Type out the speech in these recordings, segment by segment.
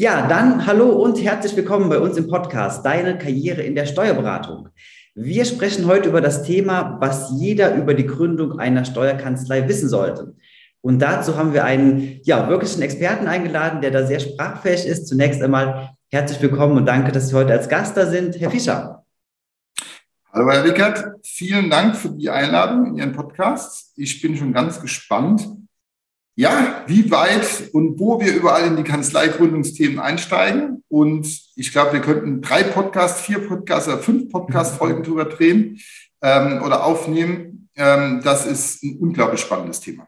Ja, dann hallo und herzlich willkommen bei uns im Podcast Deine Karriere in der Steuerberatung. Wir sprechen heute über das Thema, was jeder über die Gründung einer Steuerkanzlei wissen sollte. Und dazu haben wir einen ja, wirklichen Experten eingeladen, der da sehr sprachfähig ist. Zunächst einmal herzlich willkommen und danke, dass Sie heute als Gast da sind. Herr Fischer. Hallo Herr Wickert, vielen Dank für die Einladung in Ihren Podcast. Ich bin schon ganz gespannt, ja, wie weit und wo wir überall in die Kanzleigründungsthemen einsteigen. Und ich glaube, wir könnten drei Podcasts, vier Podcasts oder fünf Podcast-Folgen drüber drehen ähm, oder aufnehmen. Ähm, das ist ein unglaublich spannendes Thema.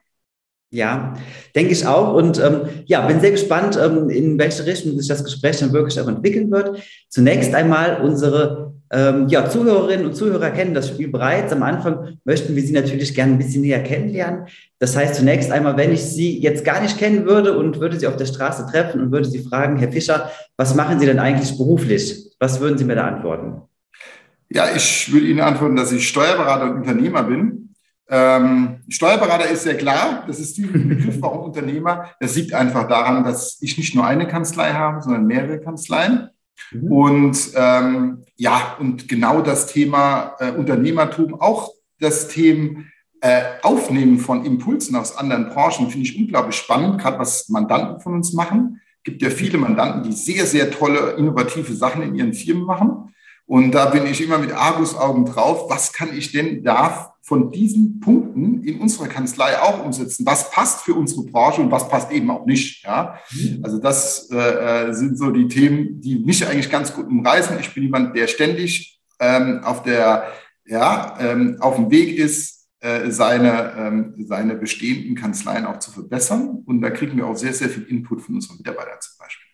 Ja, denke ich auch. Und ähm, ja, bin sehr gespannt, ähm, in welche Richtung sich das Gespräch dann wirklich auch entwickeln wird. Zunächst einmal unsere ähm, ja, Zuhörerinnen und Zuhörer kennen das Spiel bereits. Am Anfang möchten wir Sie natürlich gerne ein bisschen näher kennenlernen. Das heißt, zunächst einmal, wenn ich Sie jetzt gar nicht kennen würde und würde Sie auf der Straße treffen und würde Sie fragen, Herr Fischer, was machen Sie denn eigentlich beruflich? Was würden Sie mir da antworten? Ja, ich würde Ihnen antworten, dass ich Steuerberater und Unternehmer bin ähm, Steuerberater ist sehr klar, das ist dieser Begriff, warum Unternehmer. Das liegt einfach daran, dass ich nicht nur eine Kanzlei habe, sondern mehrere Kanzleien. Mhm. Und ähm, ja, und genau das Thema äh, Unternehmertum, auch das Thema äh, Aufnehmen von Impulsen aus anderen Branchen, finde ich unglaublich spannend, gerade was Mandanten von uns machen. Gibt ja viele Mandanten, die sehr, sehr tolle, innovative Sachen in ihren Firmen machen. Und da bin ich immer mit Argusaugen drauf. Was kann ich denn da von diesen Punkten in unserer Kanzlei auch umsetzen? Was passt für unsere Branche und was passt eben auch nicht? Ja, mhm. also das äh, äh, sind so die Themen, die mich eigentlich ganz gut umreißen. Ich bin jemand, der ständig ähm, auf der, ja, ähm, auf dem Weg ist, äh, seine, ähm, seine bestehenden Kanzleien auch zu verbessern. Und da kriegen wir auch sehr, sehr viel Input von unseren Mitarbeitern zum Beispiel.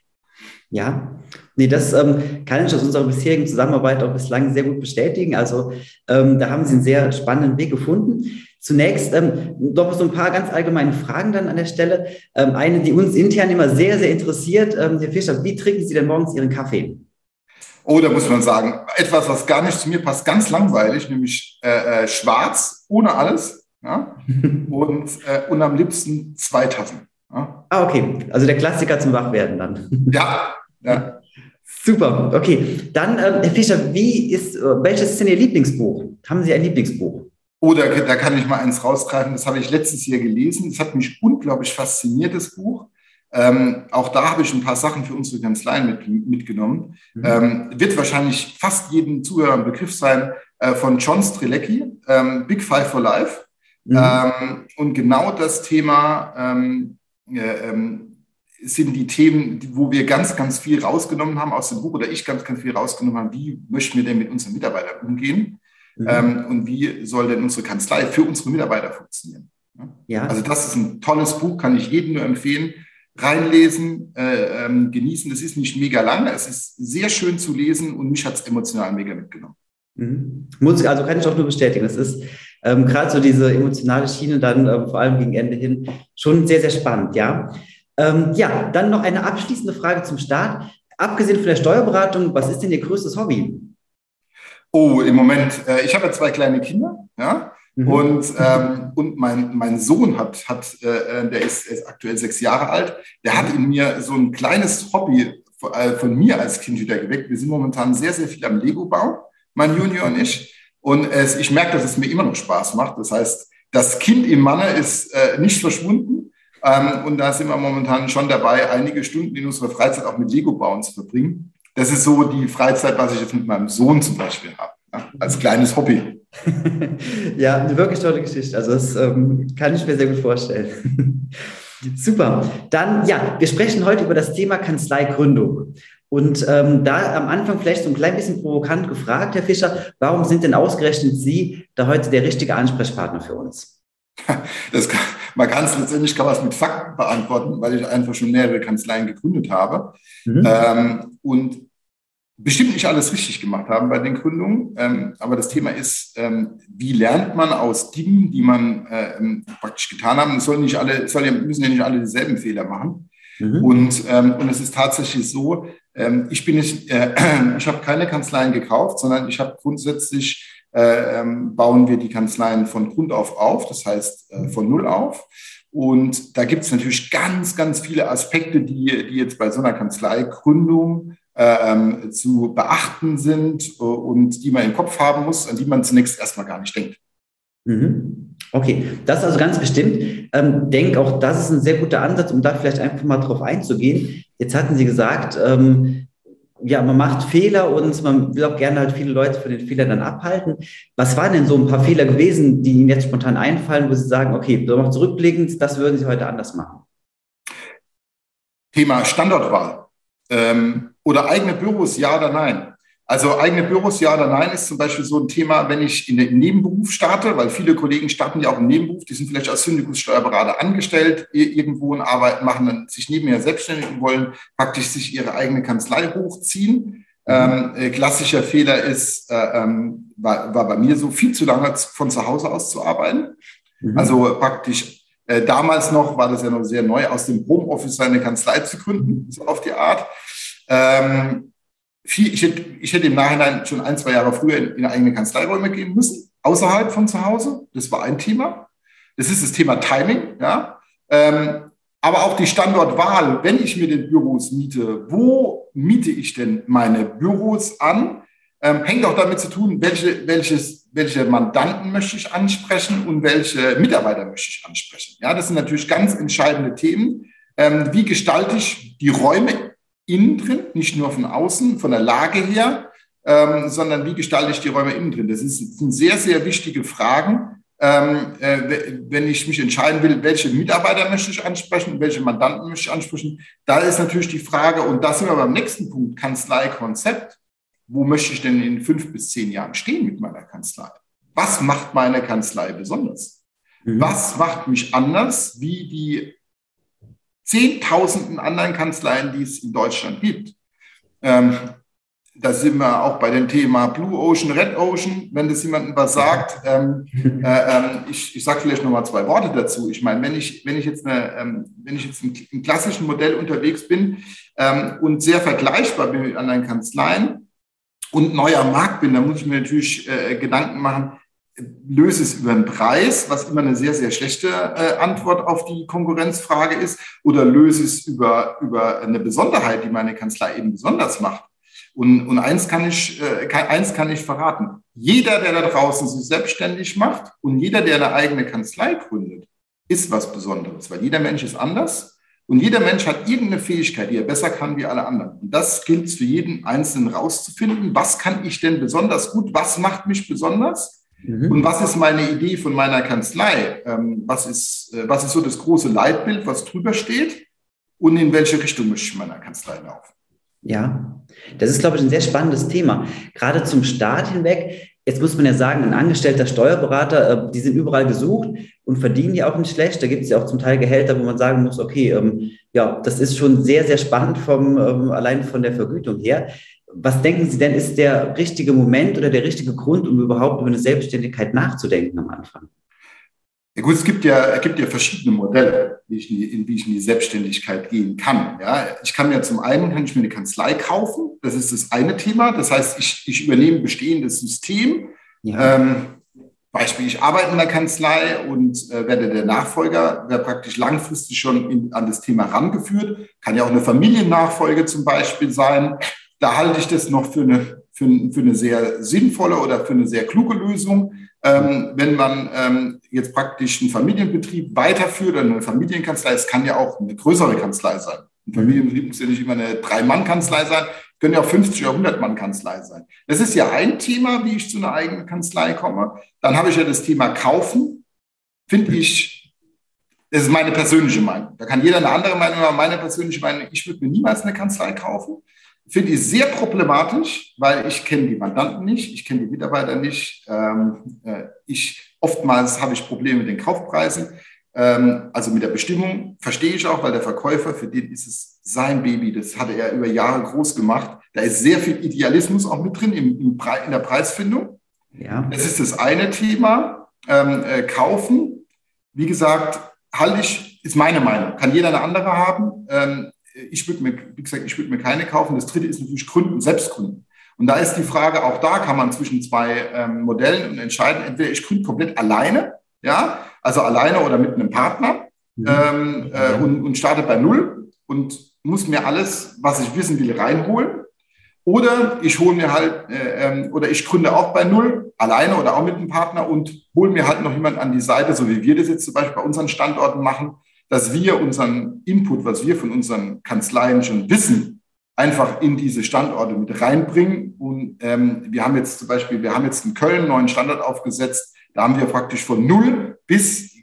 Ja, nee, das ähm, kann ich aus unserer bisherigen Zusammenarbeit auch bislang sehr gut bestätigen. Also ähm, da haben Sie einen sehr spannenden Weg gefunden. Zunächst ähm, noch so ein paar ganz allgemeine Fragen dann an der Stelle. Ähm, eine, die uns intern immer sehr, sehr interessiert. Ähm, Herr Fischer, wie trinken Sie denn morgens Ihren Kaffee? Oh, da muss man sagen, etwas, was gar nicht zu mir passt, ganz langweilig, nämlich äh, äh, schwarz, ohne alles. Ja? und, äh, und am liebsten zwei Tassen. Ja? Ah, okay. Also der Klassiker zum Wachwerden dann. Ja, ja. Super, okay. Dann, äh, Herr Fischer, wie ist, äh, welches ist denn Ihr Lieblingsbuch? Haben Sie ein Lieblingsbuch? Oh, da, da kann ich mal eins rausgreifen. Das habe ich letztes Jahr gelesen. Das hat mich unglaublich fasziniert, das Buch. Ähm, auch da habe ich ein paar Sachen für unsere Kanzleien mit, mitgenommen. Mhm. Ähm, wird wahrscheinlich fast jedem Zuhörer ein Begriff sein äh, von John Strelecki, ähm, Big Five for Life. Mhm. Ähm, und genau das Thema ähm, äh, ähm, sind die Themen, wo wir ganz, ganz viel rausgenommen haben aus dem Buch oder ich ganz, ganz viel rausgenommen habe. Wie möchten wir denn mit unseren Mitarbeitern umgehen? Mhm. Ähm, und wie soll denn unsere Kanzlei für unsere Mitarbeiter funktionieren? Ja. Also das ist ein tolles Buch, kann ich jedem nur empfehlen. Reinlesen, äh, ähm, genießen. Es ist nicht mega lang, es ist sehr schön zu lesen und mich hat es emotional mega mitgenommen. Mhm. Muss also kann ich auch nur bestätigen. Es ist ähm, gerade so diese emotionale Schiene dann ähm, vor allem gegen Ende hin schon sehr, sehr spannend, ja. Ähm, ja, dann noch eine abschließende Frage zum Start. Abgesehen von der Steuerberatung, was ist denn Ihr größtes Hobby? Oh, im Moment, äh, ich habe ja zwei kleine Kinder, ja. Mhm. Und, ähm, und mein, mein Sohn hat, hat äh, der ist, ist, aktuell sechs Jahre alt, der hat in mir so ein kleines Hobby von, äh, von mir als Kind wieder geweckt. Wir sind momentan sehr, sehr viel am Lego-Bau, mein Junior und ich. Und es, ich merke, dass es mir immer noch Spaß macht. Das heißt, das Kind im Manne ist äh, nicht verschwunden. Ähm, und da sind wir momentan schon dabei, einige Stunden in unserer Freizeit auch mit Lego bauen zu verbringen. Das ist so die Freizeit, was ich jetzt mit meinem Sohn zum Beispiel habe, ja, als kleines Hobby. ja, eine wirklich tolle Geschichte. Also das ähm, kann ich mir sehr gut vorstellen. Super. Dann, ja, wir sprechen heute über das Thema Kanzleigründung. Und ähm, da am Anfang vielleicht so ein klein bisschen provokant gefragt, Herr Fischer, warum sind denn ausgerechnet Sie da heute der richtige Ansprechpartner für uns? Das kann, man kann es letztendlich kann man es mit Fakten beantworten, weil ich einfach schon mehrere Kanzleien gegründet habe mhm. ähm, und bestimmt nicht alles richtig gemacht haben bei den Gründungen. Ähm, aber das Thema ist, ähm, wie lernt man aus Dingen, die man äh, praktisch getan haben? Es sollen nicht alle, soll ja, müssen ja nicht alle dieselben Fehler machen. Mhm. Und, ähm, und es ist tatsächlich so, ähm, ich bin nicht, äh, ich habe keine Kanzleien gekauft, sondern ich habe grundsätzlich äh, ähm, bauen wir die Kanzleien von Grund auf auf, das heißt äh, von Null auf. Und da gibt es natürlich ganz, ganz viele Aspekte, die, die jetzt bei so einer Kanzleigründung äh, zu beachten sind äh, und die man im Kopf haben muss, an die man zunächst erstmal gar nicht denkt. Mhm. Okay, das ist also ganz bestimmt. Ähm, denke auch, das ist ein sehr guter Ansatz, um da vielleicht einfach mal drauf einzugehen. Jetzt hatten Sie gesagt, ähm, ja, man macht Fehler und man will auch gerne halt viele Leute von den Fehlern dann abhalten. Was waren denn so ein paar Fehler gewesen, die Ihnen jetzt spontan einfallen, wo Sie sagen, okay, so noch zurückblickend, das würden Sie heute anders machen? Thema Standortwahl ähm, oder eigene Büros, ja oder nein? Also eigene Büros, ja oder nein, ist zum Beispiel so ein Thema, wenn ich in den Nebenberuf starte, weil viele Kollegen starten ja auch im Nebenberuf, die sind vielleicht als Syndikussteuerberater angestellt, irgendwo in Arbeit machen, dann sich nebenher selbstständig und wollen praktisch sich ihre eigene Kanzlei hochziehen. Mhm. Ähm, äh, klassischer Fehler ist, äh, ähm, war, war bei mir so, viel zu lange von zu Hause aus zu arbeiten. Mhm. Also praktisch äh, damals noch war das ja noch sehr neu, aus dem Homeoffice seine Kanzlei zu gründen, so auf die Art. Ähm, viel, ich, hätte, ich hätte im Nachhinein schon ein, zwei Jahre früher in, in eigene Kanzleiräume gehen müssen, außerhalb von zu Hause. Das war ein Thema. Das ist das Thema Timing, ja. Ähm, aber auch die Standortwahl, wenn ich mir den Büros miete, wo miete ich denn meine Büros an? Ähm, hängt auch damit zu tun, welche, welches, welche Mandanten möchte ich ansprechen und welche Mitarbeiter möchte ich ansprechen. Ja, das sind natürlich ganz entscheidende Themen. Ähm, wie gestalte ich die Räume innen drin, nicht nur von außen, von der Lage her, ähm, sondern wie gestalte ich die Räume innen drin? Das, ist, das sind sehr, sehr wichtige Fragen, ähm, äh, wenn ich mich entscheiden will, welche Mitarbeiter möchte ich ansprechen, welche Mandanten möchte ich ansprechen. Da ist natürlich die Frage, und da sind wir beim nächsten Punkt, Kanzlei-Konzept. Wo möchte ich denn in fünf bis zehn Jahren stehen mit meiner Kanzlei? Was macht meine Kanzlei besonders? Mhm. Was macht mich anders wie die zehntausenden anderen Kanzleien, die es in Deutschland gibt. Ähm, da sind wir auch bei dem Thema Blue Ocean, Red Ocean, wenn das jemandem was sagt. Ähm, äh, äh, ich ich sage vielleicht noch mal zwei Worte dazu. Ich meine, wenn ich, wenn ich jetzt, eine, ähm, wenn ich jetzt im, im, klassischen Modell unterwegs bin ähm, und sehr vergleichbar bin mit anderen Kanzleien und neuer Markt bin, dann muss ich mir natürlich äh, Gedanken machen, löse es über den Preis, was immer eine sehr, sehr schlechte äh, Antwort auf die Konkurrenzfrage ist, oder löse es über, über eine Besonderheit, die meine Kanzlei eben besonders macht. Und, und eins, kann ich, äh, eins kann ich verraten. Jeder, der da draußen sich selbstständig macht und jeder, der eine eigene Kanzlei gründet, ist was Besonderes, weil jeder Mensch ist anders und jeder Mensch hat irgendeine Fähigkeit, die er besser kann wie alle anderen. Und das gilt für jeden Einzelnen rauszufinden. Was kann ich denn besonders gut? Was macht mich besonders? Mhm. Und was ist meine Idee von meiner Kanzlei? Ähm, was, ist, äh, was ist so das große Leitbild, was drüber steht? Und in welche Richtung möchte ich meiner Kanzlei laufen? Ja, das ist, glaube ich, ein sehr spannendes Thema. Gerade zum Start hinweg. Jetzt muss man ja sagen, ein angestellter Steuerberater, äh, die sind überall gesucht und verdienen ja auch nicht schlecht. Da gibt es ja auch zum Teil Gehälter, wo man sagen muss, okay, ähm, ja, das ist schon sehr, sehr spannend vom, ähm, allein von der Vergütung her. Was denken Sie denn, ist der richtige Moment oder der richtige Grund, um überhaupt über eine Selbstständigkeit nachzudenken am Anfang? Ja gut, es gibt ja, es gibt ja verschiedene Modelle, wie ich in, die, in, wie ich in die Selbstständigkeit gehen kann. Ja, ich kann ja zum einen kann ich mir eine Kanzlei kaufen. Das ist das eine Thema. Das heißt, ich, ich übernehme ein bestehendes System. Ja. Ähm, Beispiel, ich arbeite in der Kanzlei und äh, werde der Nachfolger, der praktisch langfristig schon in, an das Thema rangeführt. Kann ja auch eine Familiennachfolge zum Beispiel sein da halte ich das noch für eine, für, für eine sehr sinnvolle oder für eine sehr kluge Lösung. Ähm, wenn man ähm, jetzt praktisch einen Familienbetrieb weiterführt oder eine Familienkanzlei, es kann ja auch eine größere Kanzlei sein. Ein Familienbetrieb muss ja nicht immer eine Drei-Mann-Kanzlei sein, können ja auch 50 oder 100-Mann-Kanzlei sein. Das ist ja ein Thema, wie ich zu einer eigenen Kanzlei komme. Dann habe ich ja das Thema Kaufen. Finde ich, das ist meine persönliche Meinung. Da kann jeder eine andere Meinung haben. Meine persönliche Meinung, ich würde mir niemals eine Kanzlei kaufen finde ich sehr problematisch, weil ich kenne die Mandanten nicht, ich kenne die Mitarbeiter nicht. Ähm, äh, ich, oftmals habe ich Probleme mit den Kaufpreisen, ähm, also mit der Bestimmung. Verstehe ich auch, weil der Verkäufer, für den ist es sein Baby, das hatte er über Jahre groß gemacht. Da ist sehr viel Idealismus auch mit drin im, im in der Preisfindung. Ja. Das ist das eine Thema. Ähm, äh, kaufen, wie gesagt, halte ich, ist meine Meinung, kann jeder eine andere haben. Ähm, ich würde mir, wie gesagt, ich würde mir keine kaufen. Das dritte ist natürlich Gründen, selbst gründen. Und da ist die Frage, auch da kann man zwischen zwei ähm, Modellen entscheiden. Entweder ich gründe komplett alleine, ja, also alleine oder mit einem Partner. mhm. ähm, äh, und, und starte bei Null und muss mir alles, was ich wissen will, reinholen. Oder ich hole mir halt, äh, ähm, oder ich gründe auch bei Null, alleine oder auch mit einem Partner und hole mir halt noch jemand an die Seite, so wie wir das jetzt zum Beispiel bei unseren Standorten machen, dass wir unseren Input, was wir von unseren Kanzleien schon wissen, einfach in diese Standorte mit reinbringen. Und ähm, wir haben jetzt zum Beispiel, wir haben jetzt in Köln einen neuen Standort aufgesetzt. Da haben wir praktisch von null bis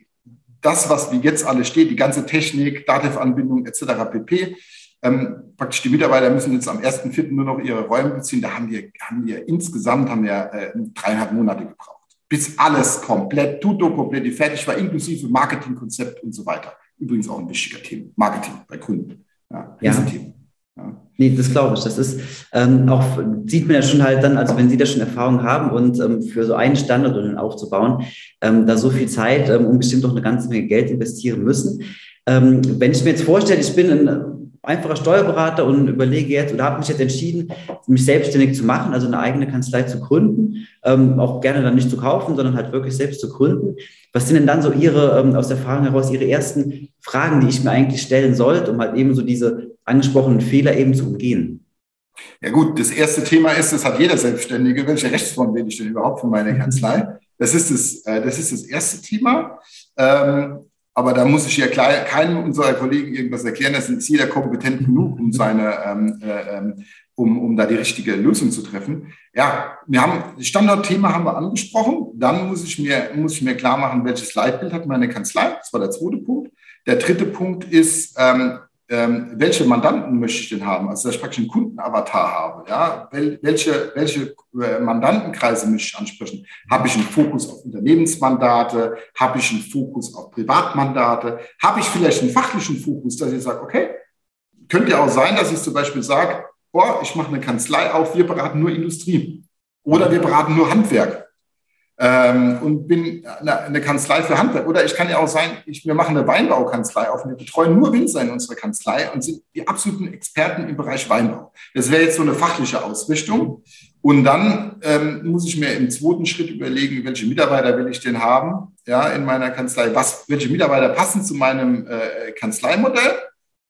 das, was wie jetzt alles steht, die ganze Technik, Dativ-Anbindung etc. pp. Ähm, praktisch die Mitarbeiter müssen jetzt am 1.4. nur noch ihre Räume beziehen. Da haben wir, haben wir insgesamt haben wir, äh, dreieinhalb Monate gebraucht, bis alles komplett, tutto komplett fertig war, inklusive Marketingkonzept und so weiter. Übrigens auch ein wichtiger Thema, Marketing bei Kunden. Ja, ja. Thema. Ja. Nee, das glaube ich. Das ist ähm, auch, sieht man ja schon halt dann, also wenn Sie da schon Erfahrung haben und ähm, für so einen Standort aufzubauen, ähm, da so viel Zeit ähm, und bestimmt auch eine ganze Menge Geld investieren müssen. Ähm, wenn ich mir jetzt vorstelle, ich bin ein einfacher Steuerberater und überlege jetzt oder habe mich jetzt entschieden, mich selbstständig zu machen, also eine eigene Kanzlei zu gründen, ähm, auch gerne dann nicht zu kaufen, sondern halt wirklich selbst zu gründen. Was sind denn dann so Ihre, ähm, aus Erfahrung heraus, Ihre ersten Fragen, die ich mir eigentlich stellen sollte, um halt eben so diese angesprochenen Fehler eben zu umgehen? Ja gut, das erste Thema ist, das hat jeder Selbstständige, welche Rechtsform wähle ich denn überhaupt für meine Kanzlei? Das ist das, äh, das, ist das erste Thema. Ähm, aber da muss ich ja klar, keinem unserer Kollegen irgendwas erklären. Das ist jeder kompetent genug, um seine, ähm, äh, ähm, um, um da die richtige Lösung zu treffen. Ja, wir haben, Standardthema haben wir angesprochen. Dann muss ich mir, muss ich mir klar machen, welches Leitbild hat meine Kanzlei. Das war der zweite Punkt. Der dritte Punkt ist, ähm, ähm, welche Mandanten möchte ich denn haben? Also, dass ich praktisch einen Kundenavatar habe. Ja? Wel welche, welche äh, Mandantenkreise möchte ich ansprechen? Habe ich einen Fokus auf Unternehmensmandate? Habe ich einen Fokus auf Privatmandate? Habe ich vielleicht einen fachlichen Fokus, dass ich sage, okay, könnte ja auch sein, dass ich zum Beispiel sage, boah, ich mache eine Kanzlei auf, wir beraten nur Industrie oder wir beraten nur Handwerk ähm, und bin eine, Kanzlei für Handwerk. Oder ich kann ja auch sein, ich, wir machen eine Weinbaukanzlei auf. Wir betreuen nur Winzer in unserer Kanzlei und sind die absoluten Experten im Bereich Weinbau. Das wäre jetzt so eine fachliche Ausrichtung. Und dann ähm, muss ich mir im zweiten Schritt überlegen, welche Mitarbeiter will ich denn haben, ja, in meiner Kanzlei. Was, welche Mitarbeiter passen zu meinem äh, Kanzleimodell?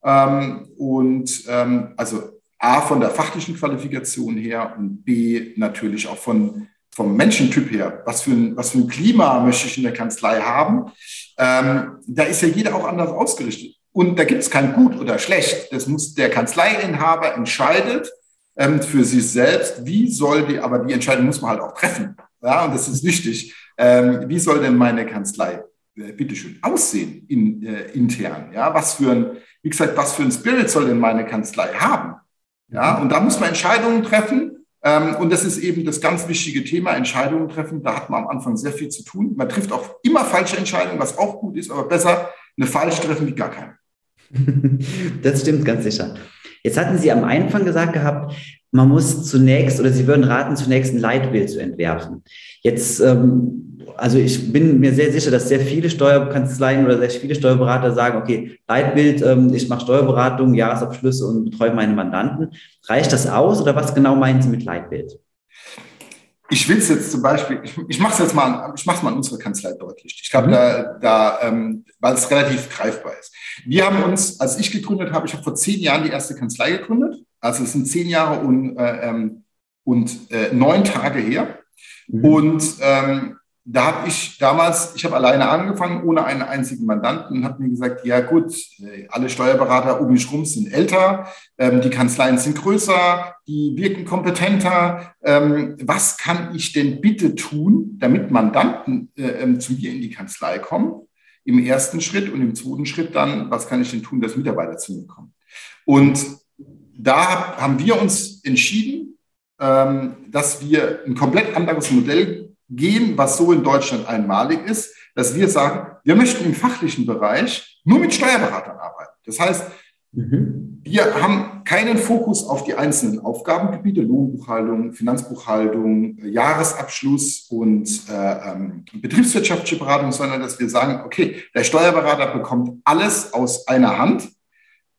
Ähm, und ähm, also A, von der fachlichen Qualifikation her und B, natürlich auch von vom Menschentyp her, was für, ein, was für ein Klima möchte ich in der Kanzlei haben, ähm, da ist ja jeder auch anders ausgerichtet. Und da gibt es kein Gut oder Schlecht. Das muss der Kanzleiinhaber entscheidet ähm, für sich selbst. Wie soll die, aber die Entscheidung muss man halt auch treffen. Ja, und das ist wichtig. Ähm, wie soll denn meine Kanzlei äh, bitteschön aussehen in, äh, intern? Ja, was für ein, wie gesagt, was für ein Spirit soll denn meine Kanzlei haben? Ja, und da muss man Entscheidungen treffen und das ist eben das ganz wichtige Thema, Entscheidungen treffen. Da hat man am Anfang sehr viel zu tun. Man trifft auch immer falsche Entscheidungen, was auch gut ist, aber besser eine falsche treffen wie gar keine. Das stimmt ganz sicher. Jetzt hatten Sie am Anfang gesagt gehabt, man muss zunächst oder Sie würden raten, zunächst ein Leitbild zu entwerfen. Jetzt ähm, also ich bin mir sehr sicher, dass sehr viele Steuerkanzleien oder sehr viele Steuerberater sagen, okay, Leitbild, ähm, ich mache Steuerberatung, Jahresabschlüsse und betreue meine Mandanten. Reicht das aus oder was genau meinen Sie mit Leitbild? Ich will es jetzt zum Beispiel, ich, ich mache es jetzt mal, ich mache es mal in unserer Kanzlei deutlich. Ich glaube, mhm. da, da ähm, weil es relativ greifbar ist. Wir haben uns, als ich gegründet habe, ich habe vor zehn Jahren die erste Kanzlei gegründet. Also es sind zehn Jahre und, äh, ähm, und äh, neun Tage her. Mhm. Und ähm, da habe ich damals, ich habe alleine angefangen, ohne einen einzigen Mandanten und habe mir gesagt, ja gut, äh, alle Steuerberater um mich rum sind älter, ähm, die Kanzleien sind größer, die wirken kompetenter. Ähm, was kann ich denn bitte tun, damit Mandanten äh, ähm, zu mir in die Kanzlei kommen? Im ersten Schritt und im zweiten Schritt dann, was kann ich denn tun, dass Mitarbeiter zu mir kommen? Und da haben wir uns entschieden, ähm, dass wir ein komplett anderes Modell gehen, was so in Deutschland einmalig ist, dass wir sagen, wir möchten im fachlichen Bereich nur mit Steuerberatern arbeiten. Das heißt, mhm. wir haben keinen Fokus auf die einzelnen Aufgabengebiete, Lohnbuchhaltung, Finanzbuchhaltung, Jahresabschluss und äh, ähm, betriebswirtschaftliche Beratung, sondern dass wir sagen, okay, der Steuerberater bekommt alles aus einer Hand.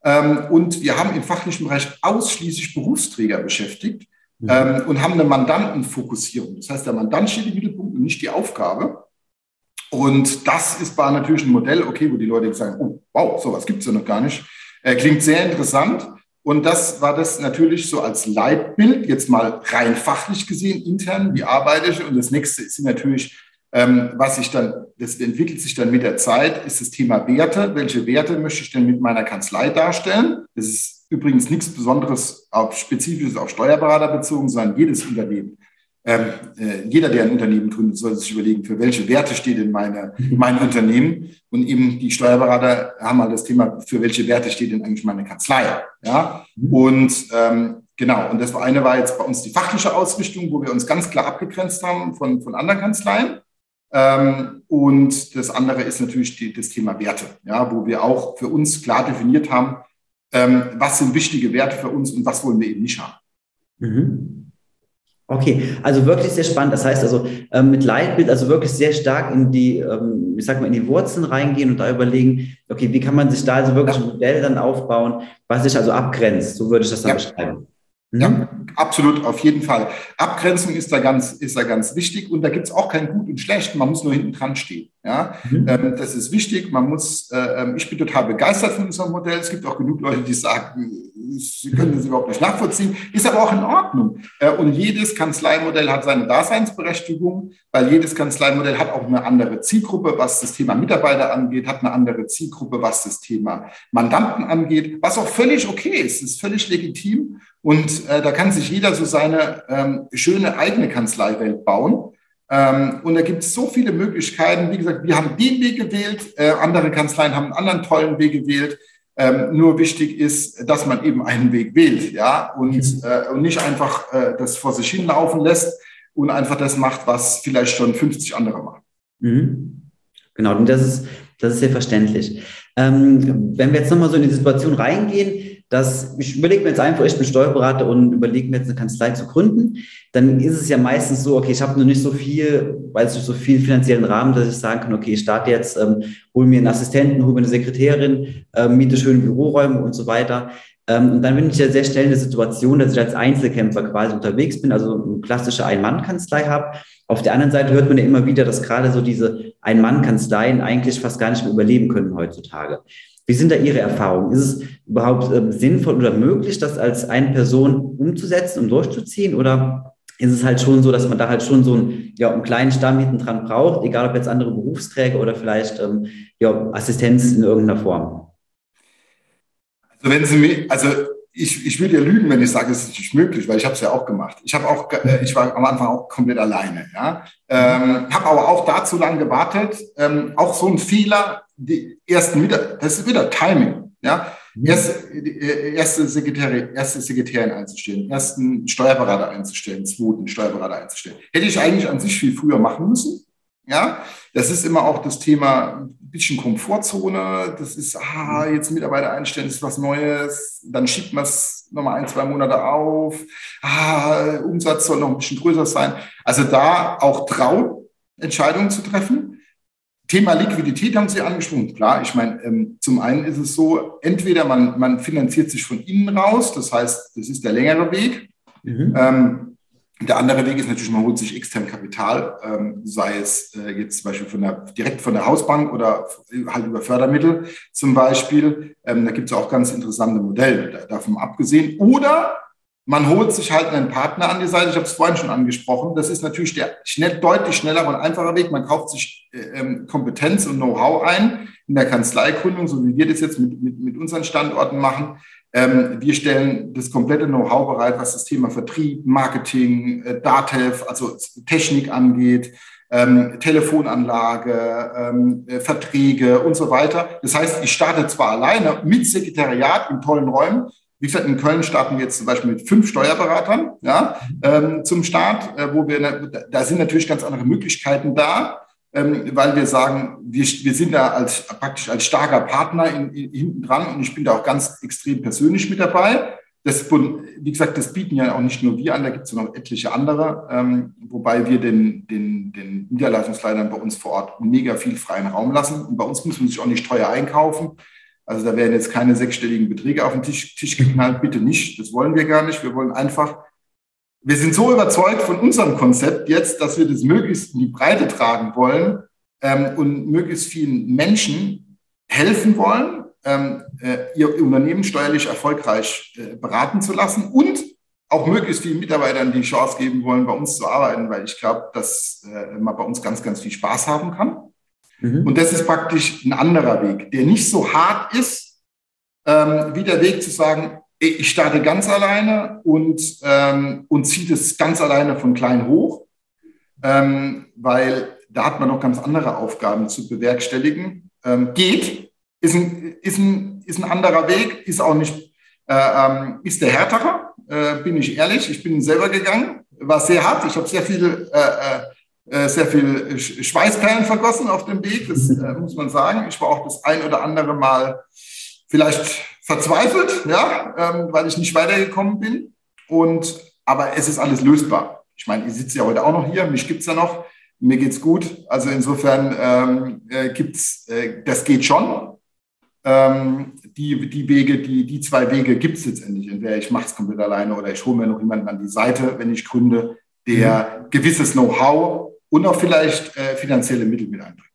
Ähm, und wir haben im fachlichen Bereich ausschließlich Berufsträger beschäftigt. Ähm, und haben eine Mandantenfokussierung. Das heißt, der Mandant steht im Mittelpunkt und nicht die Aufgabe. Und das ist war natürlich ein Modell, okay, wo die Leute sagen, oh, wow, sowas gibt es ja noch gar nicht. Äh, klingt sehr interessant. Und das war das natürlich so als Leitbild, jetzt mal rein fachlich gesehen, intern, wie arbeite ich. Und das nächste ist natürlich, ähm, was ich dann, das entwickelt sich dann mit der Zeit, ist das Thema Werte. Welche Werte möchte ich denn mit meiner Kanzlei darstellen? Das ist übrigens nichts Besonderes auf Spezifisches auf Steuerberater bezogen, sondern jedes Unternehmen ähm, äh, jeder, der ein Unternehmen gründet, sollte sich überlegen, für welche Werte steht in meine, mein Unternehmen. Und eben die Steuerberater haben halt das Thema, für welche Werte steht denn eigentlich meine Kanzlei. Ja? Mhm. Und ähm, genau, und das war eine war jetzt bei uns die fachliche Ausrichtung, wo wir uns ganz klar abgegrenzt haben von, von anderen Kanzleien. Ähm, und das andere ist natürlich die, das Thema Werte, ja, wo wir auch für uns klar definiert haben, ähm, was sind wichtige Werte für uns und was wollen wir eben nicht haben. Mhm. Okay, also wirklich sehr spannend. Das heißt also ähm, mit Leitbild, also wirklich sehr stark in die, ähm, ich sag mal, in die Wurzeln reingehen und da überlegen, okay, wie kann man sich da also wirklich ein Modell dann aufbauen, was sich also abgrenzt. So würde ich das dann ja. beschreiben. Ja, absolut, auf jeden Fall. Abgrenzung ist da ganz, ist da ganz wichtig und da gibt es auch kein Gut und Schlecht, man muss nur hinten dran stehen. Ja? Mhm. Ähm, das ist wichtig, man muss, äh, ähm, ich bin total begeistert von unserem Modell. Es gibt auch genug Leute, die sagen, Sie können das überhaupt nicht nachvollziehen, ist aber auch in Ordnung. Äh, und jedes Kanzleimodell hat seine Daseinsberechtigung, weil jedes Kanzleimodell hat auch eine andere Zielgruppe, was das Thema Mitarbeiter angeht, hat eine andere Zielgruppe, was das Thema Mandanten angeht, was auch völlig okay ist, ist völlig legitim. Und äh, da kann sich jeder so seine ähm, schöne eigene Kanzleiwelt bauen. Ähm, und da gibt es so viele Möglichkeiten. Wie gesagt, wir haben den Weg gewählt, äh, andere Kanzleien haben einen anderen tollen Weg gewählt. Ähm, nur wichtig ist, dass man eben einen Weg wählt, ja, und, mhm. äh, und nicht einfach äh, das vor sich hinlaufen lässt und einfach das macht, was vielleicht schon 50 andere machen. Mhm. Genau, und das ist, das ist sehr verständlich. Ähm, wenn wir jetzt nochmal so in die Situation reingehen, dass ich überlege mir jetzt einfach, ich bin Steuerberater und überlege mir jetzt eine Kanzlei zu gründen, dann ist es ja meistens so, okay, ich habe noch nicht so viel, weiß nicht, so viel finanziellen Rahmen, dass ich sagen kann, okay, ich starte jetzt, ähm, hole mir einen Assistenten, hole mir eine Sekretärin, ähm, miete schöne Büroräume und so weiter. Ähm, und dann bin ich ja sehr schnell in der Situation, dass ich als Einzelkämpfer quasi unterwegs bin, also eine klassische Ein-Mann-Kanzlei habe. Auf der anderen Seite hört man ja immer wieder, dass gerade so diese Ein-Mann-Kanzleien eigentlich fast gar nicht mehr überleben können heutzutage. Wie sind da Ihre Erfahrungen? Ist es überhaupt äh, sinnvoll oder möglich, das als eine Person umzusetzen und durchzuziehen? Oder ist es halt schon so, dass man da halt schon so einen, ja, einen kleinen Stamm hinten dran braucht, egal ob jetzt andere Berufsträger oder vielleicht ähm, ja, Assistenz in irgendeiner Form? Also wenn Sie mir, also ich, ich würde ja lügen, wenn ich sage, es ist nicht möglich, weil ich habe es ja auch gemacht. Ich habe auch, äh, ich war am Anfang auch komplett alleine. Ja, ähm, habe aber auch da zu lange gewartet. Ähm, auch so ein Fehler, die ersten wieder, das ist wieder Timing. Ja, mhm. erste, äh, erste Sekretärin, erste Sekretärin einzustellen, ersten Steuerberater einzustellen, zweiten Steuerberater einzustellen. Hätte ich eigentlich an sich viel früher machen müssen. Ja, das ist immer auch das Thema ein bisschen Komfortzone. Das ist, ah, jetzt Mitarbeiter einstellen, ist was Neues. Dann schiebt man es nochmal ein, zwei Monate auf. Ah, Umsatz soll noch ein bisschen größer sein. Also da auch trauen, Entscheidungen zu treffen. Thema Liquidität haben Sie angesprochen. Klar, ich meine, ähm, zum einen ist es so, entweder man, man finanziert sich von innen raus, das heißt, das ist der längere Weg. Mhm. Ähm, der andere Weg ist natürlich, man holt sich extern Kapital, ähm, sei es äh, jetzt zum Beispiel von der, direkt von der Hausbank oder halt über Fördermittel zum Beispiel. Da gibt es auch ganz interessante Modelle davon abgesehen. Oder man holt sich halt einen Partner an die Seite. Ich habe es vorhin schon angesprochen. Das ist natürlich der schnell, deutlich schneller und einfacher Weg. Man kauft sich äh, ähm, Kompetenz und Know-how ein in der Kanzleigründung, so wie wir das jetzt mit, mit, mit unseren Standorten machen. Ähm, wir stellen das komplette Know-how bereit, was das Thema Vertrieb, Marketing, äh, Datev, also Technik angeht, ähm, Telefonanlage, ähm, äh, Verträge und so weiter. Das heißt, ich starte zwar alleine mit Sekretariat in tollen Räumen. Wie gesagt, in Köln starten wir jetzt zum Beispiel mit fünf Steuerberatern ja, ähm, zum Start, äh, wo wir, da sind natürlich ganz andere Möglichkeiten da ähm, weil wir sagen, wir, wir sind da als, praktisch als starker Partner in, in, hinten dran und ich bin da auch ganz extrem persönlich mit dabei. Das, wie gesagt, das bieten ja auch nicht nur wir an, da gibt es noch etliche andere, ähm, wobei wir den, den, den Niederlassungsleitern bei uns vor Ort mega viel freien Raum lassen. Und bei uns muss man sich auch nicht teuer einkaufen. Also da werden jetzt keine sechsstelligen Beträge auf den Tisch, Tisch geknallt, bitte nicht. Das wollen wir gar nicht. Wir wollen einfach wir sind so überzeugt von unserem Konzept jetzt, dass wir das möglichst in die Breite tragen wollen, ähm, und möglichst vielen Menschen helfen wollen, ähm, äh, ihr Unternehmen steuerlich erfolgreich äh, beraten zu lassen und auch möglichst vielen Mitarbeitern die Chance geben wollen, bei uns zu arbeiten, weil ich glaube, dass äh, man bei uns ganz, ganz viel Spaß haben kann. Mhm. Und das ist praktisch ein anderer Weg, der nicht so hart ist, ähm, wie der Weg zu sagen, ich starte ganz alleine und, ähm, und ziehe das ganz alleine von klein hoch, ähm, weil da hat man noch ganz andere Aufgaben zu bewerkstelligen. Ähm, geht, ist ein, ist, ein, ist ein anderer Weg, ist auch nicht, äh, ähm, ist der härtere, äh, bin ich ehrlich. Ich bin selber gegangen, war sehr hart. Ich habe sehr viel, äh, äh, sehr viel Schweißperlen vergossen auf dem Weg, das äh, muss man sagen. Ich war auch das ein oder andere Mal vielleicht verzweifelt, ja, ähm, weil ich nicht weitergekommen bin. Und, aber es ist alles lösbar. Ich meine, ich sitze ja heute auch noch hier, mich gibt es ja noch, mir geht es gut. Also insofern ähm, äh, gibt's, äh, das geht schon. Ähm, die, die Wege, die, die zwei Wege gibt es letztendlich. Entweder ich mache es komplett alleine oder ich hole mir noch jemanden an die Seite, wenn ich gründe, der mhm. gewisses Know-how und auch vielleicht äh, finanzielle Mittel mit einbringt.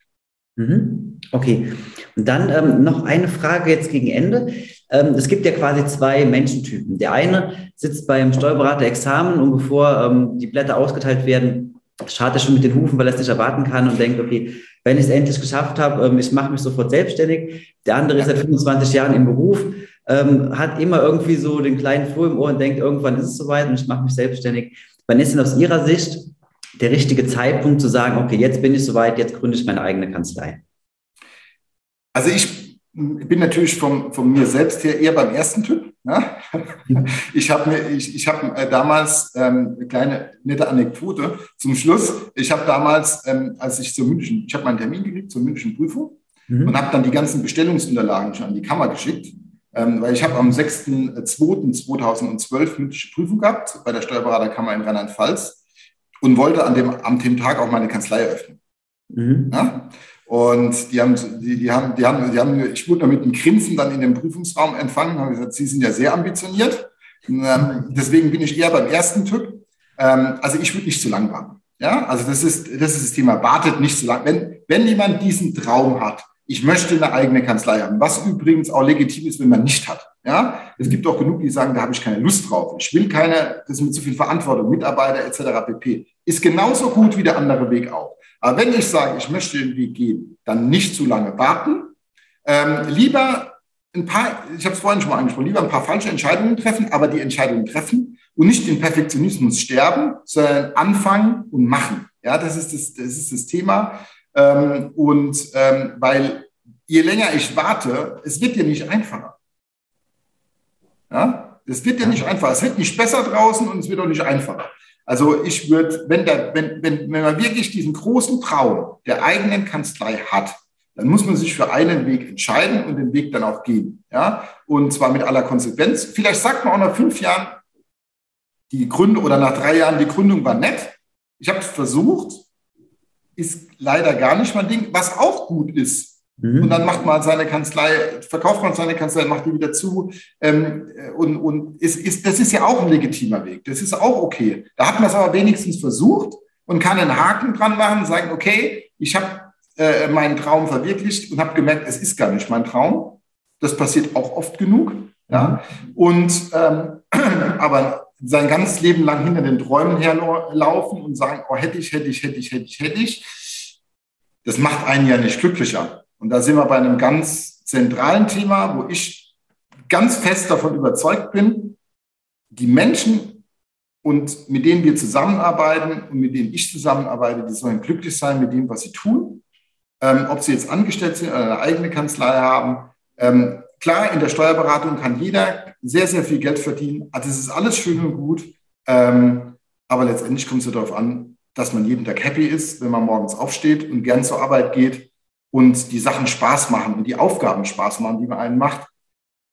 Mhm. Okay. Und dann ähm, noch eine Frage jetzt gegen Ende. Ähm, es gibt ja quasi zwei Menschentypen. Der eine sitzt beim Steuerberater Examen und bevor ähm, die Blätter ausgeteilt werden, schaut er schon mit den Hufen, weil er es nicht erwarten kann und denkt, okay, wenn ich es endlich geschafft habe, ähm, ich mache mich sofort selbstständig. Der andere ist seit 25 Jahren im Beruf, ähm, hat immer irgendwie so den kleinen Floh im Ohr und denkt, irgendwann ist es soweit und ich mache mich selbstständig. Wann ist denn aus Ihrer Sicht der richtige Zeitpunkt zu sagen, okay, jetzt bin ich soweit, jetzt gründe ich meine eigene Kanzlei? Also ich bin natürlich vom, von mir selbst her eher beim ersten Typ. Ja? Ich habe mir, ich, ich habe äh, damals ähm, eine kleine nette Anekdote zum Schluss. Ich habe damals, ähm, als ich zur München, ich habe meinen Termin gekriegt zur München Prüfung mhm. und habe dann die ganzen Bestellungsunterlagen schon an die Kammer geschickt, ähm, weil ich habe am 6.2.2012 mündliche Prüfung gehabt bei der Steuerberaterkammer in Rheinland-Pfalz und wollte an dem, am dem Tag auch meine Kanzlei eröffnen. Mhm. Ja? Und die haben, die, die haben, die haben, die haben, ich wurde mit einem Grinsen dann in den Prüfungsraum empfangen, haben gesagt, Sie sind ja sehr ambitioniert. Und, ähm, deswegen bin ich eher beim ersten Typ. Ähm, also ich würde nicht zu lang warten. Ja, also das ist, das ist das Thema. Wartet nicht zu lang. Wenn, wenn jemand diesen Traum hat, ich möchte eine eigene Kanzlei haben, was übrigens auch legitim ist, wenn man nicht hat. Ja, es gibt auch genug, die sagen, da habe ich keine Lust drauf. Ich will keine, das ist mit zu viel Verantwortung, Mitarbeiter etc. pp. Ist genauso gut wie der andere Weg auch. Aber wenn ich sage, ich möchte den Weg gehen, dann nicht zu lange warten. Ähm, lieber ein paar, ich habe es vorhin schon mal angesprochen, lieber ein paar falsche Entscheidungen treffen, aber die Entscheidungen treffen und nicht den Perfektionismus sterben, sondern anfangen und machen. Ja, das ist das, das, ist das Thema. Ähm, und ähm, weil je länger ich warte, es wird dir nicht einfacher. Ja, es wird dir nicht einfacher. Es wird nicht besser draußen und es wird auch nicht einfacher. Also ich würde, wenn, der, wenn, wenn, wenn man wirklich diesen großen Traum der eigenen Kanzlei hat, dann muss man sich für einen Weg entscheiden und den Weg dann auch gehen. Ja? Und zwar mit aller Konsequenz. Vielleicht sagt man auch nach fünf Jahren, die Gründung oder nach drei Jahren, die Gründung war nett. Ich habe es versucht, ist leider gar nicht mein Ding. Was auch gut ist, Mhm. Und dann macht man seine Kanzlei, verkauft man seine Kanzlei, macht die wieder zu. Ähm, und und ist, ist, das ist ja auch ein legitimer Weg. Das ist auch okay. Da hat man es aber wenigstens versucht und kann einen Haken dran machen, sagen, okay, ich habe äh, meinen Traum verwirklicht und habe gemerkt, es ist gar nicht mein Traum. Das passiert auch oft genug. Ja. Mhm. Und ähm, aber sein ganzes Leben lang hinter den Träumen herlaufen und sagen, oh, hätte ich, hätte ich, hätte ich, hätte ich, hätte ich, das macht einen ja nicht glücklicher. Und da sind wir bei einem ganz zentralen Thema, wo ich ganz fest davon überzeugt bin, die Menschen und mit denen wir zusammenarbeiten und mit denen ich zusammenarbeite, die sollen glücklich sein mit dem, was sie tun. Ähm, ob sie jetzt angestellt sind oder eine eigene Kanzlei haben. Ähm, klar, in der Steuerberatung kann jeder sehr, sehr viel Geld verdienen. Also das ist alles schön und gut. Ähm, aber letztendlich kommt es darauf an, dass man jeden Tag happy ist, wenn man morgens aufsteht und gern zur Arbeit geht und die Sachen Spaß machen und die Aufgaben Spaß machen, die man einen macht.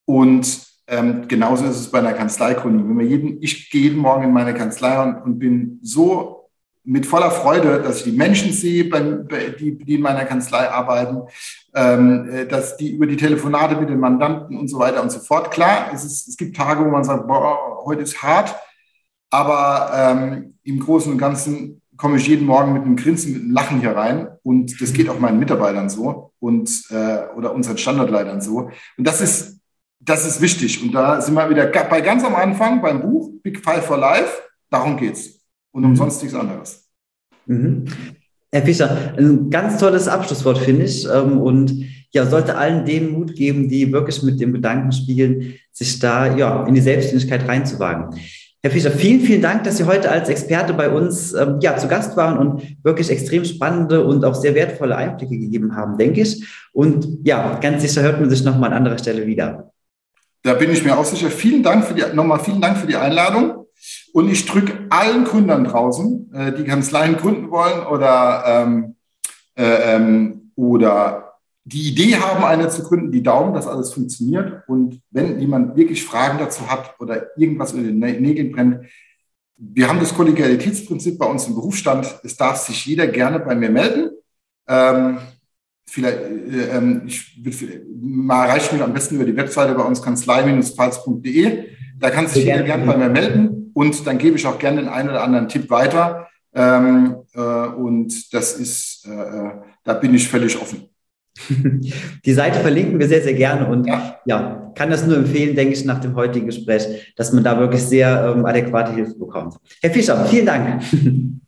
Und ähm, genauso ist es bei einer Kanzleigründung. Wenn wir jeden, ich gehe jeden Morgen in meine Kanzlei und, und bin so mit voller Freude, dass ich die Menschen sehe, die, die in meiner Kanzlei arbeiten, ähm, äh, dass die über die Telefonate mit den Mandanten und so weiter und so fort. Klar, es, ist, es gibt Tage, wo man sagt, boah, heute ist hart, aber ähm, im Großen und Ganzen komme ich jeden Morgen mit einem Grinsen, mit einem Lachen hier rein. Und das geht auch meinen Mitarbeitern so und äh, oder unseren Standardleitern so. Und das ist, das ist wichtig. Und da sind wir wieder bei ganz am Anfang beim Buch Big Five for Life. Darum geht's. Und um mhm. sonst nichts anderes. Mhm. Herr Fischer, ein ganz tolles Abschlusswort, finde ich. Ähm, und ja, sollte allen denen Mut geben, die wirklich mit dem Gedanken spielen, sich da ja, in die Selbstständigkeit reinzuwagen. Herr Fischer, vielen, vielen Dank, dass Sie heute als Experte bei uns ähm, ja, zu Gast waren und wirklich extrem spannende und auch sehr wertvolle Einblicke gegeben haben, denke ich. Und ja, ganz sicher hört man sich nochmal an anderer Stelle wieder. Da bin ich mir auch sicher. Vielen Dank für die, nochmal vielen Dank für die Einladung. Und ich drücke allen Gründern draußen, äh, die Kanzleien gründen wollen oder, ähm, äh, ähm, oder die Idee haben, eine zu gründen, die Daumen, dass alles funktioniert. Und wenn jemand wirklich Fragen dazu hat oder irgendwas in den Nägeln brennt, wir haben das Kollegialitätsprinzip bei uns im Berufsstand. Es darf sich jeder gerne bei mir melden. Ähm, vielleicht, äh, ähm, ich, mal erreicht mich am besten über die Webseite bei uns kanzlei-pfalz.de. Da kann sich jeder gerne bei mir melden und dann gebe ich auch gerne den einen oder anderen Tipp weiter. Ähm, äh, und das ist, äh, äh da bin ich völlig offen. Die Seite verlinken wir sehr, sehr gerne und ja, ja kann das nur empfehlen, denke ich, nach dem heutigen Gespräch, dass man da wirklich sehr ähm, adäquate Hilfe bekommt. Herr Fischer, vielen Dank.